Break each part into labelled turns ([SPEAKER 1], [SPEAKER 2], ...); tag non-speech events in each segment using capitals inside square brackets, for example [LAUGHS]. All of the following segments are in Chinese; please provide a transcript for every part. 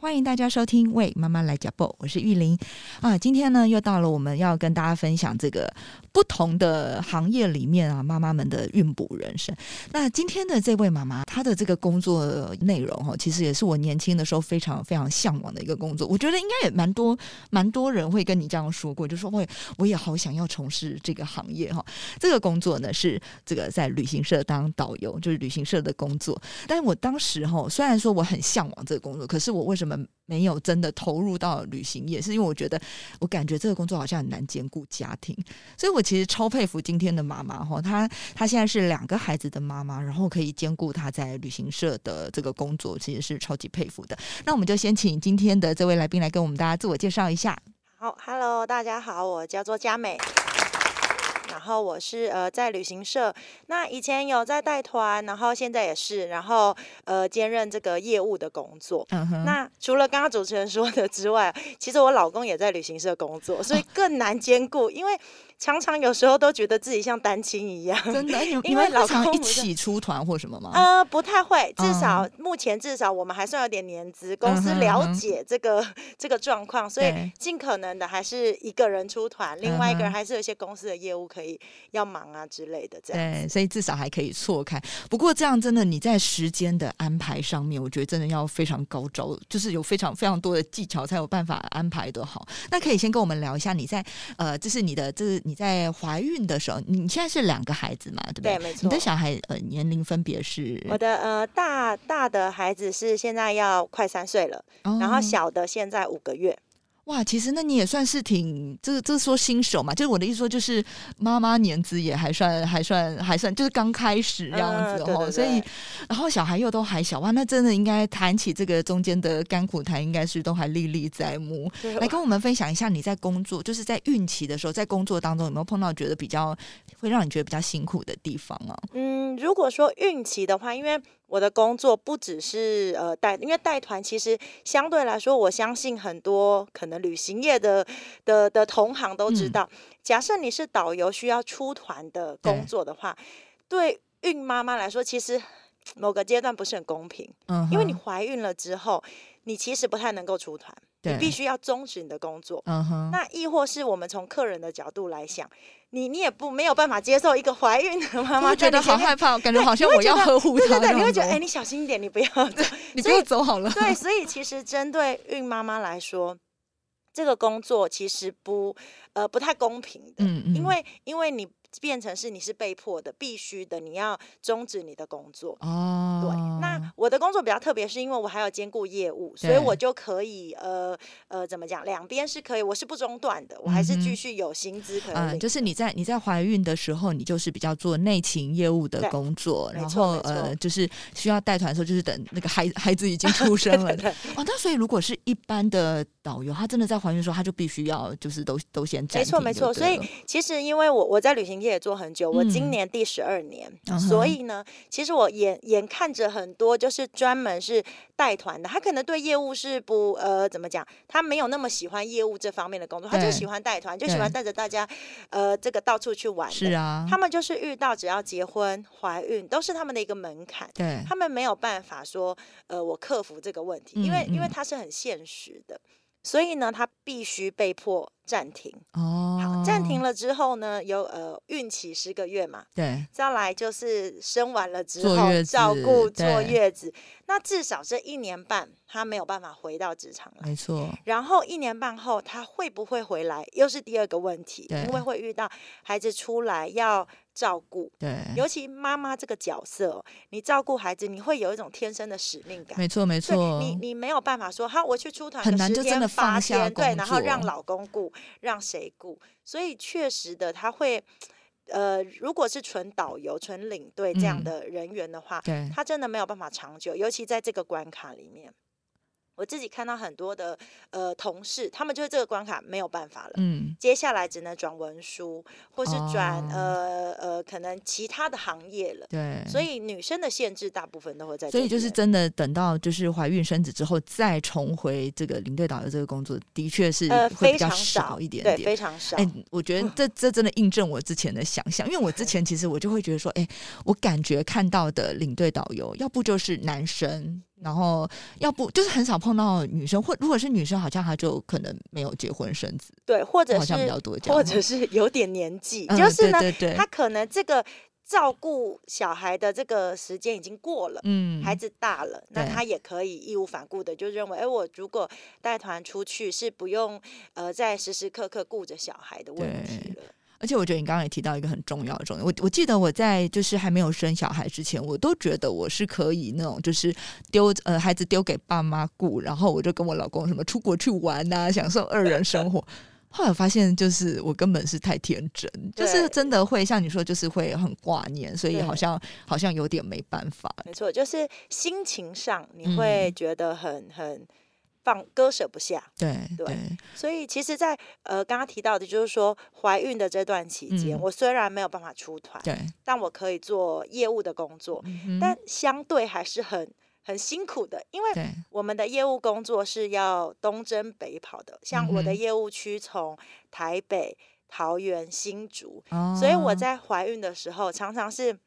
[SPEAKER 1] 欢迎大家收听《为妈妈来讲报》，我是玉玲啊。今天呢，又到了我们要跟大家分享这个不同的行业里面啊，妈妈们的孕哺人生。那今天的这位妈妈，她的这个工作内容哈，其实也是我年轻的时候非常非常向往的一个工作。我觉得应该也蛮多蛮多人会跟你这样说过，就说喂我也好想要从事这个行业哈。这个工作呢是这个在旅行社当导游，就是旅行社的工作。但是我当时哈，虽然说我很向往这个工作，可是我为什么？们没有真的投入到旅行业，是因为我觉得我感觉这个工作好像很难兼顾家庭，所以我其实超佩服今天的妈妈哈，她她现在是两个孩子的妈妈，然后可以兼顾她在旅行社的这个工作，其实是超级佩服的。那我们就先请今天的这位来宾来跟我们大家自我介绍一下。
[SPEAKER 2] 好，Hello，大家好，我叫做佳美。然后我是呃在旅行社，那以前有在带团，然后现在也是，然后呃兼任这个业务的工作。嗯那除了刚刚主持人说的之外，其实我老公也在旅行社工作，所以更难兼顾，因为。常常有时候都觉得自己像单亲一样，
[SPEAKER 1] 真的，因为老公一起出团或什么吗？
[SPEAKER 2] 呃，不太会，至少目前至少我们还算有点年资，公司了解这个这个状况，所以尽可能的还是一个人出团，另外一个人还是有一些公司的业务可以要忙啊之类的这样。
[SPEAKER 1] 对，所以至少还可以错开。不过这样真的你在时间的安排上面，我觉得真的要非常高招，就是有非常非常多的技巧才有办法安排的好。那可以先跟我们聊一下你在呃，这是你的这是。你在怀孕的时候，你现在是两个孩子嘛？对不对？
[SPEAKER 2] 对，没错。
[SPEAKER 1] 你的小孩呃年龄分别是？
[SPEAKER 2] 我的呃大大的孩子是现在要快三岁了，然后小的现在五个月。
[SPEAKER 1] 哇，其实那你也算是挺，这这说新手嘛，就是我的意思说，就是妈妈年资也还算还算还算，就是刚开始这样子哦，所以然后小孩又都还小哇，那真的应该谈起这个中间的甘苦谈，应该是都还历历在目。来跟我们分享一下你在工作，就是在孕期的时候，在工作当中有没有碰到觉得比较会让你觉得比较辛苦的地方啊？
[SPEAKER 2] 嗯，如果说孕期的话，因为我的工作不只是呃带，因为带团其实相对来说，我相信很多可能旅行业的的的同行都知道，假设你是导游需要出团的工作的话，对孕妈妈来说，其实某个阶段不是很公平，嗯，因为你怀孕了之后，你其实不太能够出团。你必须要终止你的工作，嗯哼。那亦或是我们从客人的角度来想，你你也不没有办法接受一个怀孕的妈妈
[SPEAKER 1] 觉得好害怕，感觉好像我要呵护她，
[SPEAKER 2] 对对对，你会觉得哎，你小心一点，你不要，[LAUGHS]
[SPEAKER 1] 你不要走好了。
[SPEAKER 2] 对，[LAUGHS] 所以其实针对孕妈妈来说，这个工作其实不呃不太公平的，嗯嗯，因为因为你。变成是你是被迫的、必须的，你要终止你的工作。哦，对。那我的工作比较特别，是因为我还要兼顾业务，所以我就可以呃呃怎么讲，两边是可以，我是不中断的，我还是继续有薪资可以。嗯，
[SPEAKER 1] 就是你在你在怀孕的时候，你就是比较做内勤业务的工作，然后呃就是需要带团的时候，就是等那个孩孩子已经出生了。[LAUGHS] 哦，那所以如果是一般的导游，他真的在怀孕的时候，他就必须要就是都都先
[SPEAKER 2] 没错没错。所以其实因为我我在旅行。也做很久，我今年第十二年，所以呢，其实我眼眼看着很多就是专门是带团的，他可能对业务是不呃怎么讲，他没有那么喜欢业务这方面的工作，他就喜欢带团，就喜欢带着大家呃这个到处去玩。
[SPEAKER 1] 是啊，
[SPEAKER 2] 他们就是遇到只要结婚、怀孕都是他们的一个门槛，
[SPEAKER 1] 对。
[SPEAKER 2] 他们没有办法说呃我克服这个问题，因为因为他是很现实的。所以呢，他必须被迫暂停。哦，好，暂停了之后呢，有呃孕期十个月嘛，
[SPEAKER 1] 对，
[SPEAKER 2] 再来就是生完了之后照顾坐月子，那至少这一年半他没有办法回到职场了，
[SPEAKER 1] 没错。
[SPEAKER 2] 然后一年半后他会不会回来，又是第二个问题，因为会遇到孩子出来要。照顾，
[SPEAKER 1] 对，
[SPEAKER 2] 尤其妈妈这个角色，你照顾孩子，你会有一种天生的使命感。
[SPEAKER 1] 没错，没错。
[SPEAKER 2] 你你没有办法说，好，我去出团，
[SPEAKER 1] 很难就真的放下
[SPEAKER 2] 对，然后让老公顾，让谁雇？所以确实的，他会，呃，如果是纯导游、纯领队这样的人员的话，
[SPEAKER 1] 对，
[SPEAKER 2] 他真的没有办法长久，尤其在这个关卡里面。我自己看到很多的呃同事，他们就是这个关卡没有办法了，
[SPEAKER 1] 嗯，
[SPEAKER 2] 接下来只能转文书，或是转、
[SPEAKER 1] 哦
[SPEAKER 2] 呃呃可能其他的行业了。
[SPEAKER 1] 对，
[SPEAKER 2] 所以女生的限制大部分都会在
[SPEAKER 1] 所，以就是真的等到就是怀孕生子之后再重回这个领队导游这个工作，的确是
[SPEAKER 2] 呃
[SPEAKER 1] 会比较少一点
[SPEAKER 2] 对，
[SPEAKER 1] 点。
[SPEAKER 2] 非常少。
[SPEAKER 1] 哎、我觉得这这真的印证我之前的想象，因为我之前其实我就会觉得说，哎、我感觉看到的领队导游，要不就是男生，然后要不就是很少碰到女生，或如果是女生，好像她就可能没有结婚生子，
[SPEAKER 2] 对，或者是
[SPEAKER 1] 好像比较多这样
[SPEAKER 2] 或者是有点年纪，
[SPEAKER 1] 嗯
[SPEAKER 2] 就是呢，
[SPEAKER 1] 对对对
[SPEAKER 2] 他可能这个照顾小孩的这个时间已经过了。
[SPEAKER 1] 嗯，
[SPEAKER 2] 孩子大了，那
[SPEAKER 1] 对
[SPEAKER 2] 他也可以义无反顾的就认为，哎，我如果带团出去是不用呃再时时刻刻顾着小孩的问题了。
[SPEAKER 1] 而且我觉得你刚刚也提到一个很重要的重点，我我记得我在就是还没有生小孩之前，我都觉得我是可以那种就是丢呃孩子丢给爸妈顾，然后我就跟我老公什么出国去玩呐、享受二人生活。后来我发现，就是我根本是太天真，就是真的会像你说，就是会很挂念，所以好像好像有点没办法。
[SPEAKER 2] 没错，就是心情上你
[SPEAKER 1] 嗯
[SPEAKER 2] 会觉得很很放割舍不下。
[SPEAKER 1] 对
[SPEAKER 2] 对
[SPEAKER 1] 对，
[SPEAKER 2] 所以其实在，呃刚刚提到的，就是说怀孕的这段期间，
[SPEAKER 1] 嗯
[SPEAKER 2] 我虽然没有办法出团，
[SPEAKER 1] 对，
[SPEAKER 2] 但我可以做业务的工作，
[SPEAKER 1] 嗯
[SPEAKER 2] 但相对还是很很辛苦的，因为，我们的业务工作是要东征北跑的，像我的业务区从台北、桃园、新竹，
[SPEAKER 1] 哦
[SPEAKER 2] 所以我在怀孕的时候常常是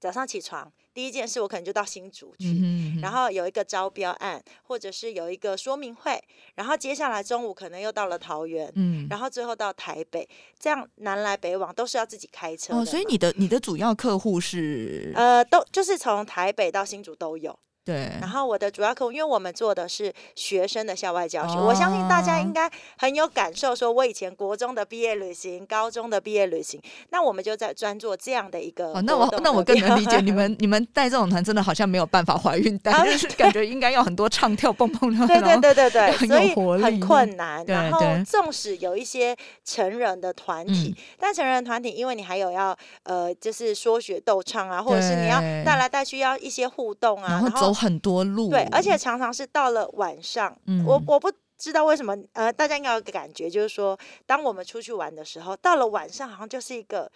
[SPEAKER 2] 早上起床第一件事，我可能就到新竹去。
[SPEAKER 1] 嗯哼
[SPEAKER 2] 然后有一个招标案，或者是有一个说明会，然后接下来中午可能又到了桃园，
[SPEAKER 1] 嗯，
[SPEAKER 2] 然后最后到台北，这样南来北往都是要自己开车。
[SPEAKER 1] 哦，所以你的你的主要客户是
[SPEAKER 2] 呃，都就是从台北到新竹都有。
[SPEAKER 1] 对，
[SPEAKER 2] 然后我的主要客户，因为我们做的是学生的校外教学，我相信大家
[SPEAKER 1] 哦。
[SPEAKER 2] 应该很有感受。说我以前国中的毕业旅行、高中的毕业旅行，那我们就在专做这样的一个
[SPEAKER 1] 哦，那我那我更能理解你们，你们带这种团真的好像没有办法怀孕带，
[SPEAKER 2] 啊
[SPEAKER 1] 是感觉应该要很多唱跳蹦蹦跳，
[SPEAKER 2] 对
[SPEAKER 1] 然后
[SPEAKER 2] 对对对
[SPEAKER 1] 很
[SPEAKER 2] 对，所以
[SPEAKER 1] 有活力
[SPEAKER 2] 很困难。然后纵使有一些成人的团体，
[SPEAKER 1] 嗯。
[SPEAKER 2] 但成人团体因为你还有要呃，就是说学逗唱啊，或者是你要带来带去要一些互动啊，
[SPEAKER 1] 然后走很多路，
[SPEAKER 2] 对，而且常常是到了晚上，
[SPEAKER 1] 嗯。
[SPEAKER 2] 我我不知道为什么，呃，大家应该有个感觉，就是说，当我们出去玩的时候，到了晚上好像就是一个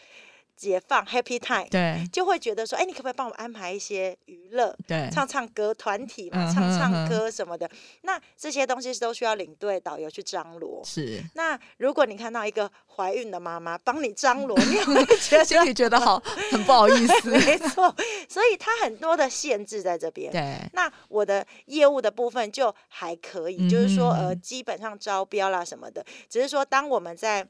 [SPEAKER 2] 解放 happy time，
[SPEAKER 1] 对。
[SPEAKER 2] 就会觉得说，哎，你可不可以帮我安排一些娱乐？
[SPEAKER 1] 对，
[SPEAKER 2] 唱唱歌，团体嘛，
[SPEAKER 1] 嗯
[SPEAKER 2] 唱唱歌什么的，那这些东西都需要领队导游去张罗。
[SPEAKER 1] 是，
[SPEAKER 2] 那如果你看到一个怀孕的妈妈帮你张罗，[LAUGHS] 你也会觉得
[SPEAKER 1] 心
[SPEAKER 2] 得
[SPEAKER 1] 里觉得好很不好意思，[LAUGHS]
[SPEAKER 2] 没错，所以它很多的限制在这边。
[SPEAKER 1] 对，
[SPEAKER 2] 那我的业务的部分就还可以，就是说呃，基本上招标啦什么的，只是说当我们在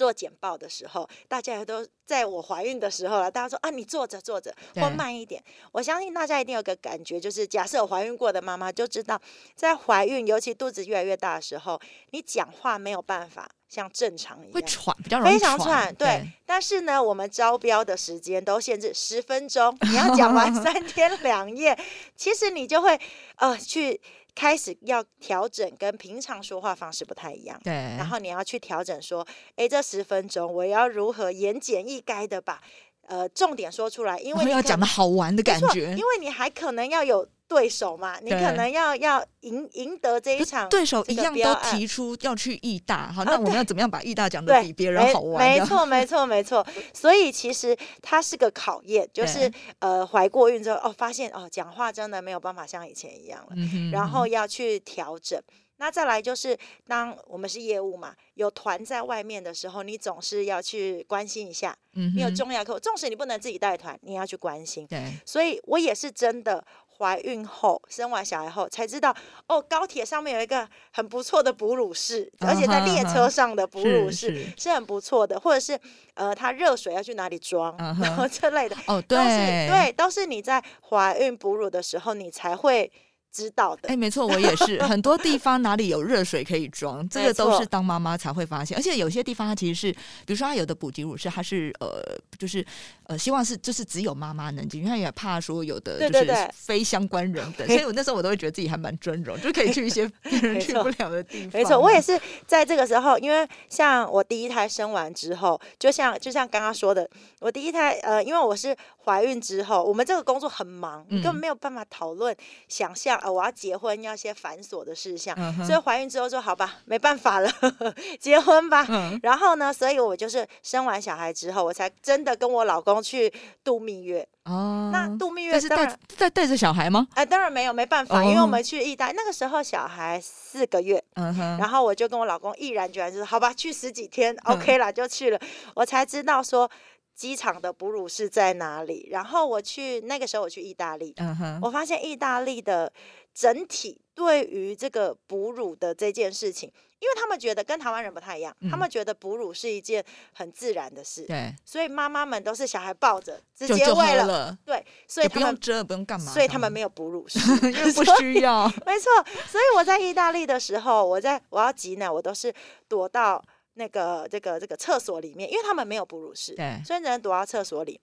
[SPEAKER 2] 做简报的时候，大家也都在我怀孕的时候了，大家说啊，你坐着坐着
[SPEAKER 1] 对
[SPEAKER 2] 或慢一点。我相信大家一定有个感觉，就是假设有怀孕过的妈妈就知道，在怀孕尤其肚子越来越大的时候，你讲话没有办法像正常一样。
[SPEAKER 1] 会喘，比较容易
[SPEAKER 2] 非常
[SPEAKER 1] 喘
[SPEAKER 2] 喘，，对。但是呢，我们招标的时间都限制十分钟，你要讲完 [LAUGHS] 三天两夜，其实你就会呃去开始要调整，跟平常说话方式不太一样。
[SPEAKER 1] 对，
[SPEAKER 2] 然后你要去调整说，诶，这十分钟我要如何言简意赅的把呃重点说出来，因为你可
[SPEAKER 1] 要讲的好玩的感觉
[SPEAKER 2] 因，为你还可能要有对手嘛，你可能要要赢赢得这一场
[SPEAKER 1] 对手一样都提出要去义大，好，
[SPEAKER 2] 啊
[SPEAKER 1] 那我们要怎么样把义大讲的
[SPEAKER 2] 对，
[SPEAKER 1] 比别人
[SPEAKER 2] 没
[SPEAKER 1] 好
[SPEAKER 2] 没错，没错，没错。所以其实它是个考验，就是呃，怀过孕之后，哦，发现哦，讲话真的没有办法像以前一样了，然后要去调整。那再来就是，当我们是业务嘛，有团在外面的时候，你总是要去关心一下。
[SPEAKER 1] 嗯
[SPEAKER 2] 你有重要客户，纵使你不能自己带团，你也要去关心。
[SPEAKER 1] 对
[SPEAKER 2] 所以我也是真的怀孕后生完小孩后才知道，哦，高铁上面有一个很不错的哺乳室，而且在列车上的哺乳室
[SPEAKER 1] 是
[SPEAKER 2] 很不错的，或者是呃，它热水要去哪里装，[LAUGHS] 然后这类的，
[SPEAKER 1] 哦，
[SPEAKER 2] 都是
[SPEAKER 1] 对。
[SPEAKER 2] 对，都是你在怀孕哺乳的时候你才会知道的
[SPEAKER 1] 哎，。没错，我也是。很多地方哪里有热水可以装，这
[SPEAKER 2] 没
[SPEAKER 1] 个都是
[SPEAKER 2] 错
[SPEAKER 1] 当妈妈才会发现。而且有些地方它其实是，比如说它有的补给乳是它是呃，就是呃，希望是就是只有妈妈能进，因为他也怕说有的就是非相关人等，[LAUGHS] 所以我那时候我都会觉得自己还蛮尊荣，就可以去一些 [LAUGHS] 别人去不了的地方。
[SPEAKER 2] 没错，我也是在这个时候，因为像我第一胎生完之后，就像就像刚刚说的，我第一胎呃，因为我是怀孕之后，我们这个工作很忙，
[SPEAKER 1] 嗯
[SPEAKER 2] 根本没有办法讨论、想象啊，我要结婚要一些繁琐的事项。
[SPEAKER 1] 嗯
[SPEAKER 2] 所以怀孕之后说好吧，没办法了，[LAUGHS] 结婚吧。
[SPEAKER 1] 嗯
[SPEAKER 2] 然后呢，所以我就是生完小孩之后，我才真的跟我老公去度蜜月。
[SPEAKER 1] 哦，
[SPEAKER 2] 那度蜜月
[SPEAKER 1] 是带带带着小孩吗？
[SPEAKER 2] 哎、当然没有，没办法，
[SPEAKER 1] 哦
[SPEAKER 2] 因为我们去意大利那个时候小孩四个月，
[SPEAKER 1] 嗯哼，
[SPEAKER 2] 然后我就跟我老公毅然决然，就是好吧，去十几天、
[SPEAKER 1] 嗯
[SPEAKER 2] o k 了，就去了。我才知道说机场的哺乳室在哪里。然后我去那个时候我去意大利，我发现意大利的整体对于这个哺乳的这件事情，因为他们觉得跟台湾人不太一样，他
[SPEAKER 1] 嗯
[SPEAKER 2] 们觉得哺乳是一件很自然的事，
[SPEAKER 1] 对，
[SPEAKER 2] 所以妈妈们都是小孩抱着直接喂了，对，所以他们。
[SPEAKER 1] 不用遮，不用干嘛，
[SPEAKER 2] 所以他们没有哺乳室，[LAUGHS]
[SPEAKER 1] 因为不需要，
[SPEAKER 2] 没错，所以我在意大利的时候，我在我要挤奶，我都是躲到那个这个这个厕所里面，因为他们没有哺乳室，
[SPEAKER 1] 对，
[SPEAKER 2] 所以只能躲到厕所里。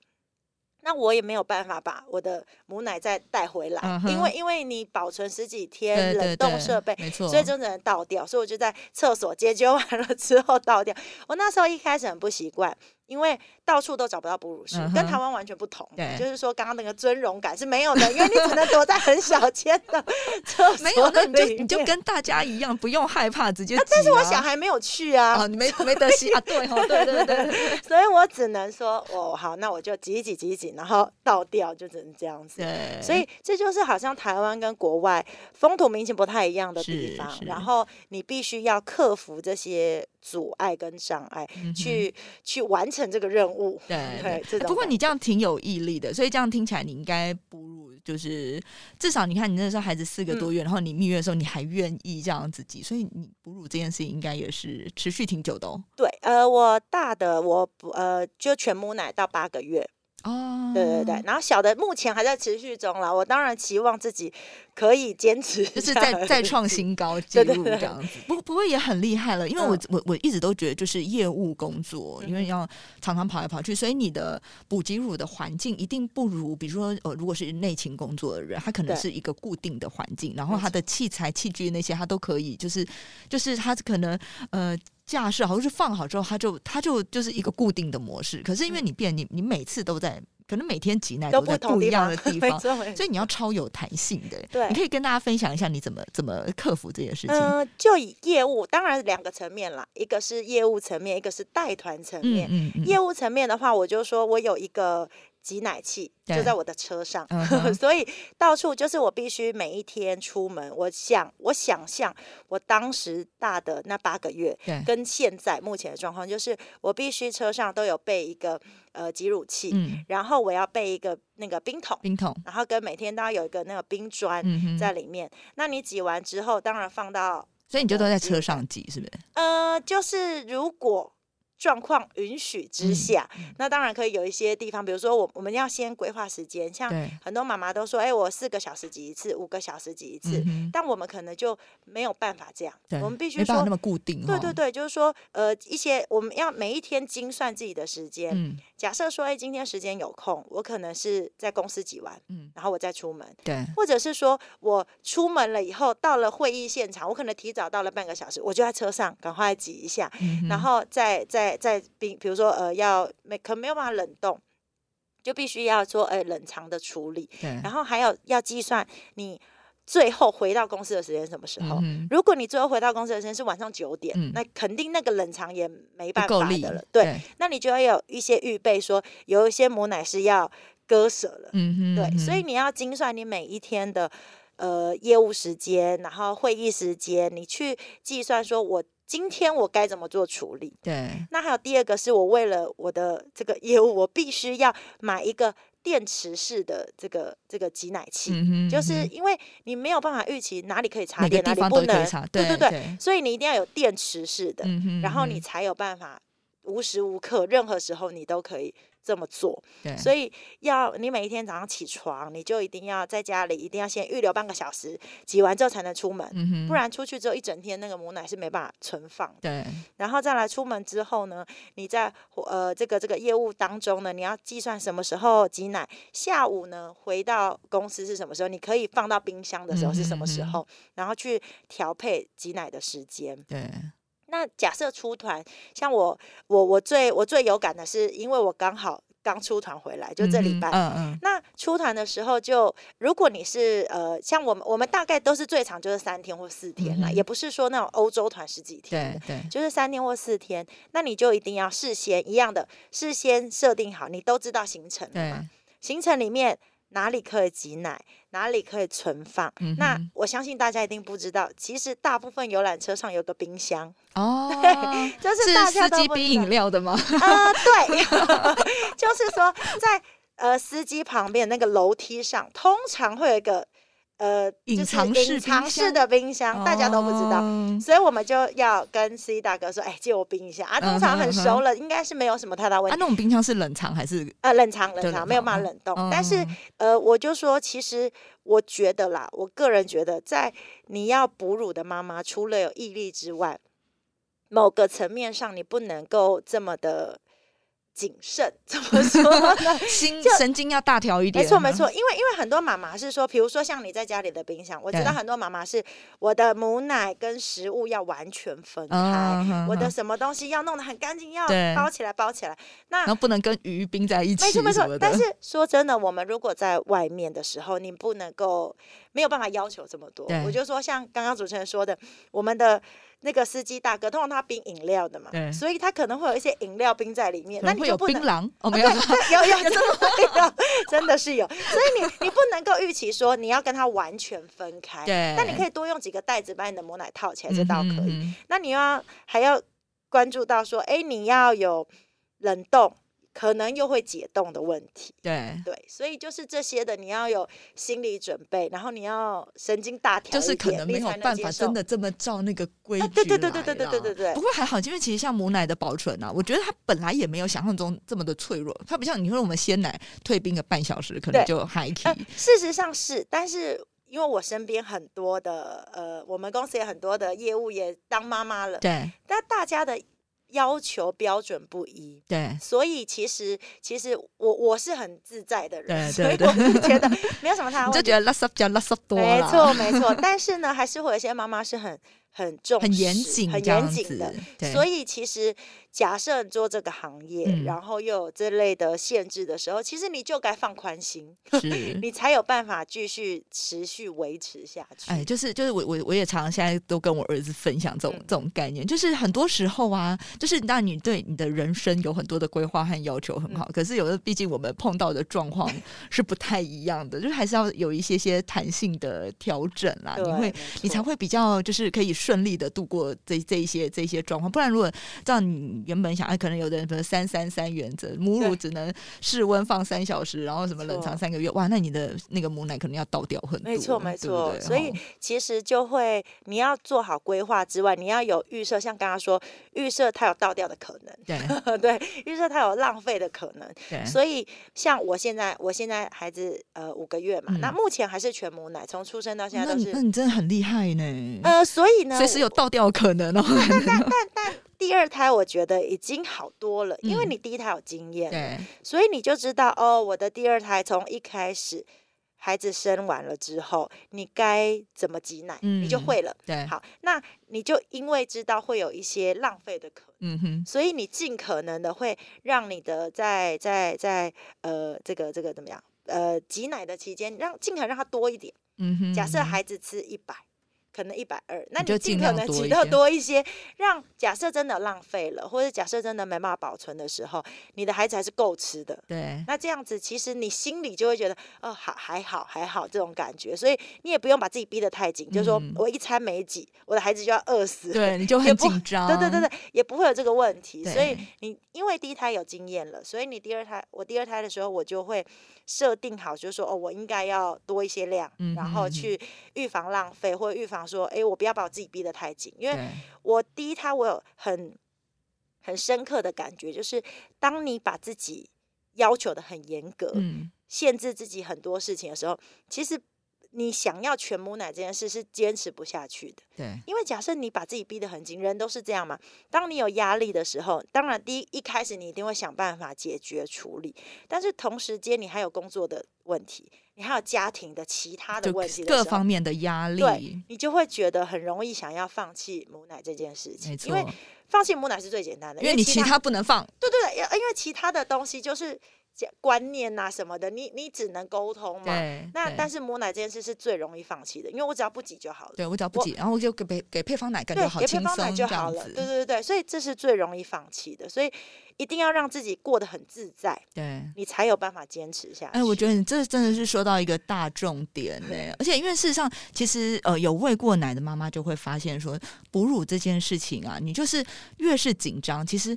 [SPEAKER 2] 那我也没有办法把我的母奶再带回来，
[SPEAKER 1] 嗯
[SPEAKER 2] 因为因为你保存十几天冷冻
[SPEAKER 1] 对
[SPEAKER 2] 设备，
[SPEAKER 1] 没错，
[SPEAKER 2] 所以就只能倒掉。所以我就在厕所解决完了之后倒掉。我那时候一开始很不习惯，因为到处都找不到哺乳室，
[SPEAKER 1] 嗯
[SPEAKER 2] 跟台湾完全不同。
[SPEAKER 1] 对
[SPEAKER 2] 就是说刚刚那个尊荣感是没有的，因为你只能躲在很小间的 [LAUGHS] 厕所
[SPEAKER 1] 没有，那你就你就跟大家一样，不用害怕，直接挤啊。
[SPEAKER 2] 但是我小孩没有去啊，
[SPEAKER 1] 啊，你没没得吸啊？对哦，对对对对 [LAUGHS]
[SPEAKER 2] 所以我只能说，哦，好，那我就挤一挤挤一挤，然后倒掉，就只能这样子。
[SPEAKER 1] 对，
[SPEAKER 2] 所以这就是好像台湾跟国外风土民情不太一样的地方，然后你必须要克服这些阻碍跟障碍，
[SPEAKER 1] 嗯
[SPEAKER 2] 去去完成这个任务。
[SPEAKER 1] 对 [LAUGHS]
[SPEAKER 2] 对
[SPEAKER 1] 不过你这样挺有毅力的，所以这样听起来你应该哺乳，就是至少你看你那时候孩子四个
[SPEAKER 2] 嗯
[SPEAKER 1] 多月，然后你蜜月的时候你还愿意这样子挤，所以你哺乳这件事情应该也是持续挺久的哦。
[SPEAKER 2] 对，呃，我大的我不呃就全母奶到八个月，
[SPEAKER 1] 哦，
[SPEAKER 2] 对对对，然后小的目前还在持续中啦。我当然期望自己可以坚持
[SPEAKER 1] 就是
[SPEAKER 2] 来，
[SPEAKER 1] 再再 [LAUGHS] 创新高纪录这样子。不不过也很厉害了，因为我
[SPEAKER 2] 嗯
[SPEAKER 1] 我我一直都觉得就是业务工作，因为
[SPEAKER 2] 嗯
[SPEAKER 1] 要常常跑来跑去，所以你的补给乳的环境一定不如，比如说呃，如果是内勤工作的人，他可能是一个固定的环境，然后他的器材器具那些他都可以，就是就是他可能呃。架设好，像是放好之后，它就它就就是一个固定的模式。可是因为你变，你你每次都在，可能每天挤奶
[SPEAKER 2] 都
[SPEAKER 1] 在不一样的地方，[LAUGHS] 所以你要超有弹性的。
[SPEAKER 2] 对
[SPEAKER 1] 你可以跟大家分享一下你怎么怎么克服这件事情。
[SPEAKER 2] 嗯、就以业务，当然两个层面啦，一个是业务层面，一个是带团层面。
[SPEAKER 1] 嗯嗯
[SPEAKER 2] 业务层面的话，我就说我有一个挤奶器，就在我的车上，[LAUGHS]
[SPEAKER 1] 嗯
[SPEAKER 2] 所以到处就是我必须每一天出门，我想我想象我当时大的那八个月，跟现在目前的状况，就是我必须车上都有备一个呃挤乳器，
[SPEAKER 1] 嗯，
[SPEAKER 2] 然后我要备一个那个冰桶，
[SPEAKER 1] 冰桶，
[SPEAKER 2] 然后跟每天都要有一个那个冰砖在里面。那你挤完之后，当然放到
[SPEAKER 1] 所以你就都在车上。挤，是不是？
[SPEAKER 2] 呃，就是如果状况允许之
[SPEAKER 1] 嗯
[SPEAKER 2] 下，
[SPEAKER 1] 嗯。
[SPEAKER 2] 那当然可以有一些地方，比如说我我们要先规划时间，像，很多妈妈都说，哎、我四个小时挤一次，五个小时挤一次，
[SPEAKER 1] 嗯
[SPEAKER 2] 但我们可能就没有办法这样，我们必须说
[SPEAKER 1] 那。么固定，哦
[SPEAKER 2] 对对，对，就是说，呃，一些我们要每一天精算自己的时间。
[SPEAKER 1] 嗯。
[SPEAKER 2] 假设说，哎，今天时间有空，我可能是在公司挤完，
[SPEAKER 1] 嗯，
[SPEAKER 2] 然后我再出门，
[SPEAKER 1] 对，
[SPEAKER 2] 或者是说我出门了以后，到了会议现场，我可能提早到了半个小时，我就在车上赶快挤一下，
[SPEAKER 1] 嗯
[SPEAKER 2] 然后再再再冰，比如说呃要没可能没有办法冷冻，就必须要做呃冷藏的处理，然后还有要计算你最后回到公司的时间什么时候。
[SPEAKER 1] 嗯
[SPEAKER 2] 如果你最后回到公司的时间是晚上九点，
[SPEAKER 1] 嗯
[SPEAKER 2] 那肯定那个冷藏也没办法的了。对，，那你就要有一些预备，说有一些母奶是要割舍了。
[SPEAKER 1] 嗯哼，
[SPEAKER 2] 对，
[SPEAKER 1] 嗯
[SPEAKER 2] 所以你要精算你每一天的呃业务时间，然后会议时间，你去计算说我今天我该怎么做处理。
[SPEAKER 1] 对，
[SPEAKER 2] 那还有第二个是我为了我的这个业务，我必须要买一个电池式的这个这个挤奶器，就是因为你没有办法预期哪里可以插电，哪里不能，对
[SPEAKER 1] 对
[SPEAKER 2] 对，所以你一定要有电池式的，
[SPEAKER 1] 嗯，
[SPEAKER 2] 然后你
[SPEAKER 1] 嗯
[SPEAKER 2] 才有办法无时无刻、任何时候你都可以这么做。
[SPEAKER 1] 对，
[SPEAKER 2] 所以要你每一天早上起床，你就一定要在家里一定要先预留半个小时，挤完之后才能出门，
[SPEAKER 1] 嗯，
[SPEAKER 2] 不然出去之后一整天那个母奶是没办法存放的。
[SPEAKER 1] 对，
[SPEAKER 2] 然后再来出门之后呢，你在呃这个这个业务当中呢，你要计算什么时候挤奶，下午呢回到公司是什么时候，你可以放到冰箱的时候是什么时候，然后去调配挤奶的时间。
[SPEAKER 1] 对，
[SPEAKER 2] 那假设出团，像我我我最我最有感的是，因为我刚好刚出团回来，就这礼拜。
[SPEAKER 1] 嗯嗯，
[SPEAKER 2] 那出团的时候就，如果你是呃，像我们我们大概都是最长就是三天或四天啦，
[SPEAKER 1] 嗯
[SPEAKER 2] 也不是说那种欧洲团十几天，
[SPEAKER 1] 对对，
[SPEAKER 2] 就是三天或四天，那你就一定要事先一样的，事先设定好，你都知道行程了
[SPEAKER 1] 对
[SPEAKER 2] 嘛？行程里面哪里可以挤奶，哪里可以存放。那我相信大家一定不知道，其实大部分游览车上有个冰箱，
[SPEAKER 1] 哦，[LAUGHS]
[SPEAKER 2] 就是大家知
[SPEAKER 1] 冰饮料的吗？
[SPEAKER 2] 呃、对，[LAUGHS] 就是说在呃司机旁边那个楼梯上，通常会有一个呃
[SPEAKER 1] 隐
[SPEAKER 2] 就是
[SPEAKER 1] 藏式
[SPEAKER 2] 隐藏
[SPEAKER 1] 冰箱
[SPEAKER 2] 式的冰箱，大家都不知道。
[SPEAKER 1] 哦
[SPEAKER 2] 所以我们就要跟司机大哥说，哎，借我冰一下啊。通常很熟了，应该是没有什么太大问
[SPEAKER 1] 啊，
[SPEAKER 2] 题。
[SPEAKER 1] 那种冰箱是冷藏还是？
[SPEAKER 2] 呃，冷藏冷藏
[SPEAKER 1] 冷
[SPEAKER 2] 没有办法冷冻，
[SPEAKER 1] 嗯
[SPEAKER 2] 但是呃，我就说，其实我觉得啦，我个人觉得，在你要哺乳的妈妈，除了有毅力之外，某个层面上，你不能够这么的谨慎。[LAUGHS] 怎么说呢？
[SPEAKER 1] 心神经要大条一点。
[SPEAKER 2] 没错没错，因为因为很多妈妈是说，比如说像你在家里的冰箱，我知道很多妈妈是我的母奶跟食物要完全分开，我的什么东西要弄得很干净，要包起来包起来。那
[SPEAKER 1] 然后不能跟鱼冰在一起，
[SPEAKER 2] 没错没错但是说真的，我们如果在外面的时候，你不能够没有办法要求这么多。我就说，像刚刚主持人说的，我们的那个司机大哥，通常他冰饮料的嘛，所以他可能会有一些饮料冰在里面，那你就不能。
[SPEAKER 1] 槟榔哦，没有，
[SPEAKER 2] 对，有有真的会有，真的是有，所以你你不能够预期说你要跟他完全分开，
[SPEAKER 1] 对
[SPEAKER 2] 但你可以多用几个袋子把你的母奶套起来，这倒可以。那你要还要关注到说，哎，你要有冷冻，可能又会解冻的问题。
[SPEAKER 1] 对，
[SPEAKER 2] 对，所以就是这些的，你要有心理准备，然后你要神经大条
[SPEAKER 1] 就是，可能没有办法真的这么照那个规矩
[SPEAKER 2] 啊对对对对对对对对对
[SPEAKER 1] 不过还好，因为其实像母奶的保存啊，我觉得它本来也没有想象中这么的脆弱，它不像你说我们鲜奶退冰个半小时，可能就 high
[SPEAKER 2] 呃
[SPEAKER 1] key。，
[SPEAKER 2] 事实上是，但是因为我身边很多的呃，我们公司也很多的业务也当妈妈了，
[SPEAKER 1] 对
[SPEAKER 2] 但大家的要求标准不一。
[SPEAKER 1] 对
[SPEAKER 2] 所以其实，其实我我是很自在的人，所以我是觉得没有什么 [LAUGHS] 太大问题。
[SPEAKER 1] 你就觉得 less up 加 less up 多啦
[SPEAKER 2] 没错，[LAUGHS] 没错。但是呢，还是会有一些妈妈是很很重视、
[SPEAKER 1] 很严谨
[SPEAKER 2] 很严谨的所以其实假设你做这个行业，
[SPEAKER 1] 嗯
[SPEAKER 2] 然后又有这类的限制的时候，其实你就该放宽心，[LAUGHS]
[SPEAKER 1] 是。
[SPEAKER 2] 你才有办法继续持续维持下去。
[SPEAKER 1] 哎，就是就是我我我也常常现在都跟我儿子分享这种、
[SPEAKER 2] 嗯
[SPEAKER 1] 这种概念，就是很多时候啊，就是当你对你的人生有很多的规划和要求很好，
[SPEAKER 2] 嗯
[SPEAKER 1] 可是有的毕竟我们碰到的状况 [LAUGHS] 是不太一样的，就是还是要有一些些弹性的调整啦，你会你才会比较就是可以顺利的度过这这一些这一些状况，不然如果让你原本想，哎，可能有的人比如三三三原则，母乳只能室温放三小时，然后什么冷藏三个月，哇，那你的那个母奶可能要倒掉很多，
[SPEAKER 2] 没错，没错。
[SPEAKER 1] 对
[SPEAKER 2] 所以其实就会，你要做好规划之外，你要有预设，像刚刚说，预设它有倒掉的可能，
[SPEAKER 1] 对 [LAUGHS]
[SPEAKER 2] 对，预设它有浪费的可能。
[SPEAKER 1] 对，
[SPEAKER 2] 所以像我现在，我现在孩子呃五个月嘛，
[SPEAKER 1] 嗯
[SPEAKER 2] 那目前还是全母奶，从出生到现在都
[SPEAKER 1] 那你那。你真的很厉害呢，
[SPEAKER 2] 呃，所以呢，
[SPEAKER 1] 随时有倒掉的可能哦。
[SPEAKER 2] 但但但第二胎，我觉得已经好多了，因为
[SPEAKER 1] 嗯
[SPEAKER 2] 你第一胎有经验，
[SPEAKER 1] 对，
[SPEAKER 2] 所以你就知道哦，我的第二胎从一开始孩子生完了之后，你该怎么挤奶，你就
[SPEAKER 1] 嗯
[SPEAKER 2] 会了。
[SPEAKER 1] 对，
[SPEAKER 2] 好，那你就因为知道会有一些浪费的可能，
[SPEAKER 1] 嗯哼，
[SPEAKER 2] 所以你尽可能的会让你的在在在呃这个这个怎么样呃挤奶的期间，让尽可能让它多一点。
[SPEAKER 1] 嗯哼。
[SPEAKER 2] 假设孩子吃一百。可能一百二，那
[SPEAKER 1] 你就
[SPEAKER 2] 尽可能挤到
[SPEAKER 1] 多一些
[SPEAKER 2] 让假设真的浪费了，或者假设真的没办法保存的时候，你的孩子还是够吃的。
[SPEAKER 1] 对，
[SPEAKER 2] 那这样子，其实你心里就会觉得，哦，好还好，还好这种感觉，所以你也不用把自己逼得太紧，就是说
[SPEAKER 1] 嗯
[SPEAKER 2] 我一餐没挤，我的孩子就要饿死。
[SPEAKER 1] 对，你就很紧张。
[SPEAKER 2] 对对对对，也不会有这个问题。所以你因为第一胎有经验了，所以你第二胎，我第二胎的时候，我就会设定好，就是说，哦，我应该要多一些量，
[SPEAKER 1] 嗯
[SPEAKER 2] 然后去预防浪费，或者预防说，哎，我不要把我自己逼得太紧，因为我第一胎我有很很深刻的感觉，就是当你把自己要求的很严格，
[SPEAKER 1] 嗯，
[SPEAKER 2] 限制自己很多事情的时候，其实你想要全母奶这件事是坚持不下去的。
[SPEAKER 1] 对，
[SPEAKER 2] 因为假设你把自己逼得很紧，人都是这样嘛。当你有压力的时候，当然第一一开始你一定会想办法解决处理，但是同时间你还有工作的问题，你还有家庭的其他的问题的
[SPEAKER 1] 各方面的压力，
[SPEAKER 2] 对你就会觉得很容易想要放弃母奶这件事情因，为放弃母奶是最简单的，
[SPEAKER 1] 因为你其
[SPEAKER 2] 他
[SPEAKER 1] 不能放，
[SPEAKER 2] 对对对，因为其他的东西就是观念呐、什么的，你你只能沟通嘛。
[SPEAKER 1] 对，
[SPEAKER 2] 那但是母奶这件事是最容易放弃的，因为我只要不挤就好了。
[SPEAKER 1] 对我只要不挤，然后我就给给给配方奶，感觉
[SPEAKER 2] 对，
[SPEAKER 1] 好
[SPEAKER 2] 给配方奶
[SPEAKER 1] 轻松
[SPEAKER 2] 就好了。对对对，所以这是最容易放弃的，所以一定要让自己过得很自在，
[SPEAKER 1] 对
[SPEAKER 2] 你才有办法坚持下去。
[SPEAKER 1] 哎，我觉得你这真的是说到一个大重点呢、而且因为事实上，其实呃有喂过奶的妈妈就会发现说，哺乳这件事情啊，你就是越是紧张，其实。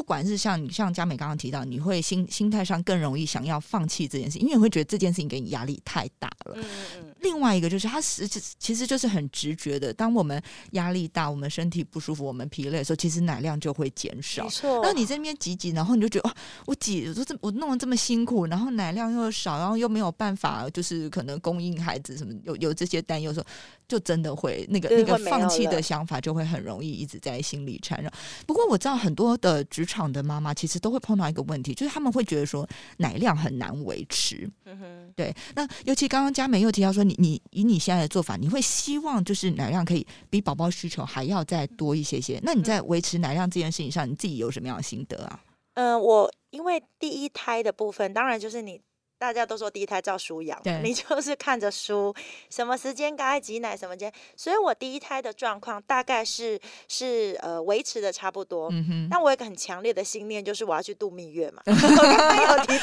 [SPEAKER 1] 不管是像你像佳美刚刚提到，你会心心态上更容易想要放弃这件事，因为你会觉得这件事情给你压力太大了。
[SPEAKER 2] 嗯嗯嗯，
[SPEAKER 1] 另外一个就是，它实际其实就是很直觉的，当我们压力大、我们身体不舒服、我们疲累的时候，其实奶量就会减少
[SPEAKER 2] 没。错。
[SPEAKER 1] 那你这边挤挤，然后你就觉得哇，我挤，我这我弄得这么辛苦，然后奶量又少，然后又没有办法，就是可能供应孩子什么，有有这些担忧的时候，就真的会那个那个放弃的想法就会很容易一直在心里缠绕。不过我知道很多的职场的妈妈其实都会碰到一个问题，就是他们会觉得说奶量很难维持。
[SPEAKER 2] 嗯，
[SPEAKER 1] 对，那尤其刚刚佳美又提到说，你你以你现在的做法，你会希望就是奶量可以比宝宝需求还要再多一些些。那你在维持奶量这件事情上，你自己有什么样的心得啊？
[SPEAKER 2] 嗯、我因为第一胎的部分，当然就是你。大家都说第一胎照书养，你就是看着书，什么时间该挤奶，什么间，所以我第一胎的状况大概是是呃维持的差不多。
[SPEAKER 1] 嗯哼，
[SPEAKER 2] 那我有一个很强烈的信念，就是我要去度蜜月嘛。[LAUGHS] 我刚刚有提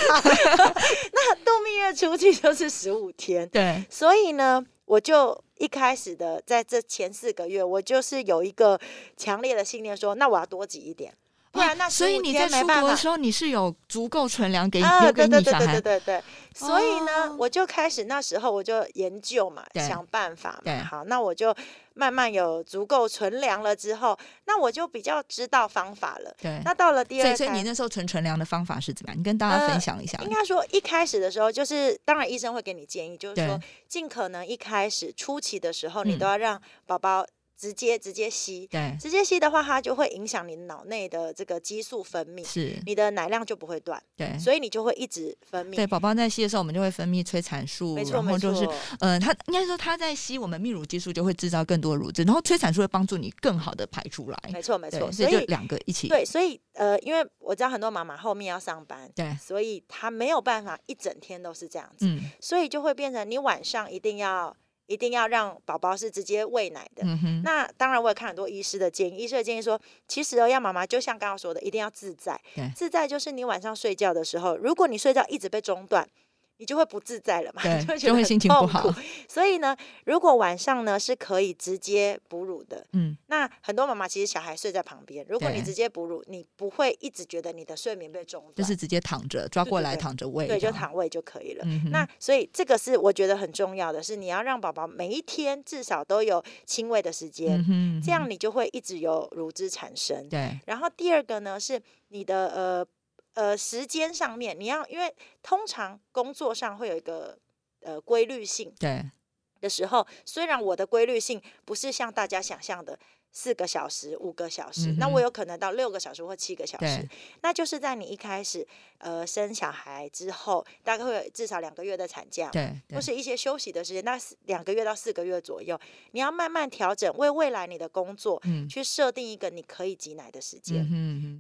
[SPEAKER 2] 到，[LAUGHS] 那度蜜月出去就是十五天，
[SPEAKER 1] 对，
[SPEAKER 2] 所以呢，我就一开始的在这前四个月，我就是有一个强烈的信念说，那我要多挤一点，不然那
[SPEAKER 1] 啊所以你在出国的时候，你是有足够存粮给
[SPEAKER 2] 啊，
[SPEAKER 1] 留给
[SPEAKER 2] 对对对对
[SPEAKER 1] 你小孩
[SPEAKER 2] 对对对，所以呢，
[SPEAKER 1] 哦
[SPEAKER 2] 我就开始那时候我就研究嘛，想办法嘛。好，那我就慢慢有足够存粮了之后，那我就比较知道方法了。
[SPEAKER 1] 对。
[SPEAKER 2] 那到了第二胎，
[SPEAKER 1] 所以你那时候存存粮的方法是怎么样？你跟大家分
[SPEAKER 2] 呃
[SPEAKER 1] 享一下。
[SPEAKER 2] 应该说一开始的时候，就是当然医生会给你建议，就是说尽可能一开始初期的时候，你
[SPEAKER 1] 嗯
[SPEAKER 2] 都要让宝宝直接直接吸，
[SPEAKER 1] 对，
[SPEAKER 2] 直接吸的话，它就会影响你脑内的这个激素分泌，
[SPEAKER 1] 是，
[SPEAKER 2] 你的奶量就不会断，
[SPEAKER 1] 对。
[SPEAKER 2] 所以你就会一直分泌。
[SPEAKER 1] 对，宝宝在吸的时候，我们就会分泌催产素，
[SPEAKER 2] 没错
[SPEAKER 1] 然后
[SPEAKER 2] 没错，
[SPEAKER 1] 就是，呃，他应该说它在吸我们泌乳激素，就会制造更多乳汁，然后催产素会帮助你更好的排出来。
[SPEAKER 2] 没错没错，所以
[SPEAKER 1] 所以就两个一起。
[SPEAKER 2] 对，所以呃，因为我知道很多妈妈后面要上班，
[SPEAKER 1] 对，
[SPEAKER 2] 所以她没有办法一整天都是这样子，
[SPEAKER 1] 嗯
[SPEAKER 2] 所以就会变成你晚上一定要一定要让宝宝是直接喂奶的。
[SPEAKER 1] 嗯，
[SPEAKER 2] 那当然，我也看很多医师的建议。医师的建议说，其实哦，要妈妈就像刚刚说的，一定要自在。自在就是你晚上睡觉的时候，如果你睡觉一直被中断，你就会不自在了嘛，[LAUGHS] 就会
[SPEAKER 1] 心情不
[SPEAKER 2] 痛
[SPEAKER 1] 好
[SPEAKER 2] 苦。所以呢，如果晚上呢是可以直接哺乳的，
[SPEAKER 1] 嗯，
[SPEAKER 2] 那很多妈妈其实小孩睡在旁边，如果你直接哺乳，你不会一直觉得你的睡眠被中断，
[SPEAKER 1] 就是直接躺着抓过来躺着喂，
[SPEAKER 2] 对，就躺喂就可以了。
[SPEAKER 1] 嗯，
[SPEAKER 2] 那所以这个是我觉得很重要的，是你要让宝宝每一天至少都有亲喂的时间，这样你就会一直有乳汁产生。
[SPEAKER 1] 对
[SPEAKER 2] 然后第二个呢是你的呃呃时间上面，你要因为通常工作上会有一个呃规律性
[SPEAKER 1] 对
[SPEAKER 2] 的时候，虽然我的规律性不是像大家想象的。四个小时、五个小时，那我有可能到六个小时或七个小时，那就是在你一开始呃生小孩之后，大概会有至少两个月的产假，
[SPEAKER 1] 对对
[SPEAKER 2] 或是一些休息的时间，那两个月到四个月左右，你要慢慢调整，为未来你的工作
[SPEAKER 1] 嗯。
[SPEAKER 2] 去设定一个你可以挤奶的时间。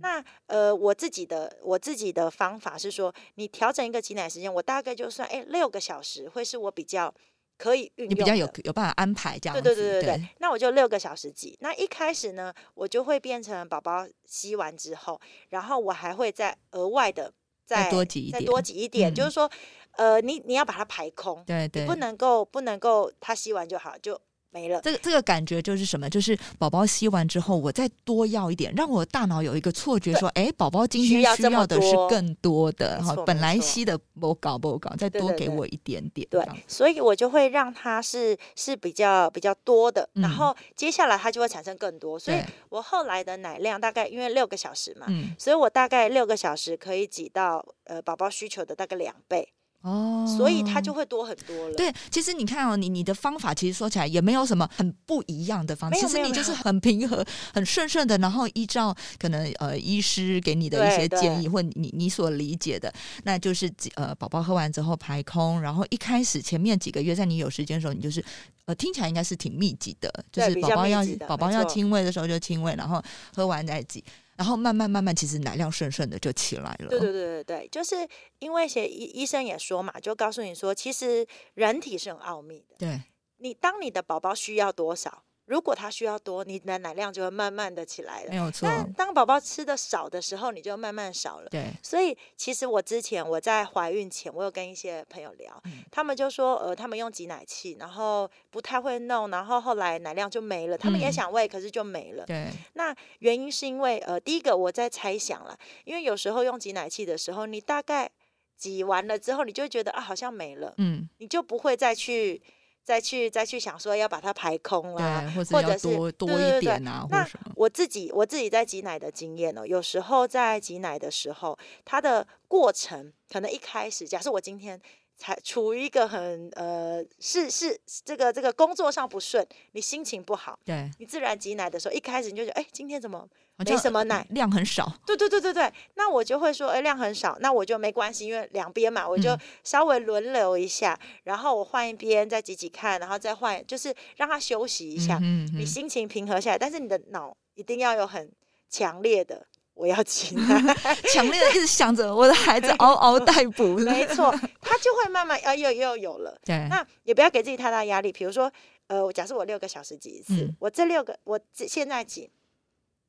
[SPEAKER 2] 那呃，我自己的我自己的方法是说，你调整一个挤奶时间，我大概就算哎六个小时，会是我比较可以运用。
[SPEAKER 1] 你比较有有办法安排这样子，
[SPEAKER 2] 对对对对对，那我就六个小时挤。那一开始呢，我就会变成宝宝吸完之后，然后我还会再额外的
[SPEAKER 1] 再多挤一点
[SPEAKER 2] 再多挤一点，
[SPEAKER 1] 嗯
[SPEAKER 2] 就是说，呃，你你要把它排空，
[SPEAKER 1] 对对，
[SPEAKER 2] 不能够不能够他吸完就好就没了。
[SPEAKER 1] 这个这个感觉就是什么？就是宝宝吸完之后，我再多要一点，让我大脑有一个错觉，说，哎，宝宝今天需
[SPEAKER 2] 需要
[SPEAKER 1] 的是更多的哈，本来吸的不搞不搞，再多给我一点点，
[SPEAKER 2] 对所以我就会让它是是比较比较多的，
[SPEAKER 1] 嗯
[SPEAKER 2] 然后接下来它就会产生更多。所以，我后来的奶量大概因为六个小时嘛，
[SPEAKER 1] 嗯，
[SPEAKER 2] 所以我大概六个小时可以挤到呃宝宝需求的大概两倍，
[SPEAKER 1] 哦，
[SPEAKER 2] 所以它就会多很多了。
[SPEAKER 1] 对，其实你看哦，你你的方法其实说起来也没有什么很不一样的方法，其实你就是很平和、很顺顺的，然后依照可能呃医师给你的一些建议或你你所理解的，那就是几呃宝宝喝完之后排空，然后一开始前面几个月在你有时间的时候，你就是呃听起来应该是挺密集的，就是宝宝要宝宝要亲喂的时候就亲喂，然后喝完再挤。然后慢慢慢慢，其实奶量顺顺的就起来了。
[SPEAKER 2] 对对对对对，就是因为些医医生也说嘛，就告诉你说，其实人体是很奥秘的。
[SPEAKER 1] 对，
[SPEAKER 2] 你当你的宝宝需要多少？如果他需要多，你的奶量就会慢慢的起来了。
[SPEAKER 1] 没有错。
[SPEAKER 2] 但当宝宝吃的少的时候，你就慢慢少了。
[SPEAKER 1] 对。
[SPEAKER 2] 所以其实我之前我在怀孕前，我有跟一些朋友聊，他们就说，呃，他们用挤奶器，然后不太会弄，然后后来奶量就没了。他们也想喂，可是就没了。
[SPEAKER 1] 对。
[SPEAKER 2] 那原因是因为，呃，第一个我在猜想了，因为有时候用挤奶器的时候，你大概挤完了之后，你就觉得啊，好像没了，嗯，你就不会再去。再去再去想说要把它排空啦，或者是
[SPEAKER 1] 多多一点啊，
[SPEAKER 2] 那我自己我自己在挤奶的经验哦，有时候在挤奶的时候，它的过程可能一开始，假设我今天才处于一个很呃是是这个这个工作上不顺，你心情不好，
[SPEAKER 1] 对
[SPEAKER 2] 你自然挤奶的时候，一开始你就觉得哎今天怎么？没什么奶，
[SPEAKER 1] 量很少。
[SPEAKER 2] 对对对对对，那我就会说，哎，量很少，那我就没关系，因为两边嘛，我就稍微轮流一下，然后我换一边再挤挤看，然后再换，就是让他休息一下，你心情平和下来。但是你的脑一定要有很强烈的，我要挤奶，[LAUGHS]
[SPEAKER 1] 强烈的一直想着我的孩子 [LAUGHS] 嗷嗷待哺。
[SPEAKER 2] 没错，他就会慢慢啊又又有了。
[SPEAKER 1] 对，
[SPEAKER 2] 那也不要给自己太大压力。比如说，呃，假设我六个小时挤一次，我这六个我现在挤。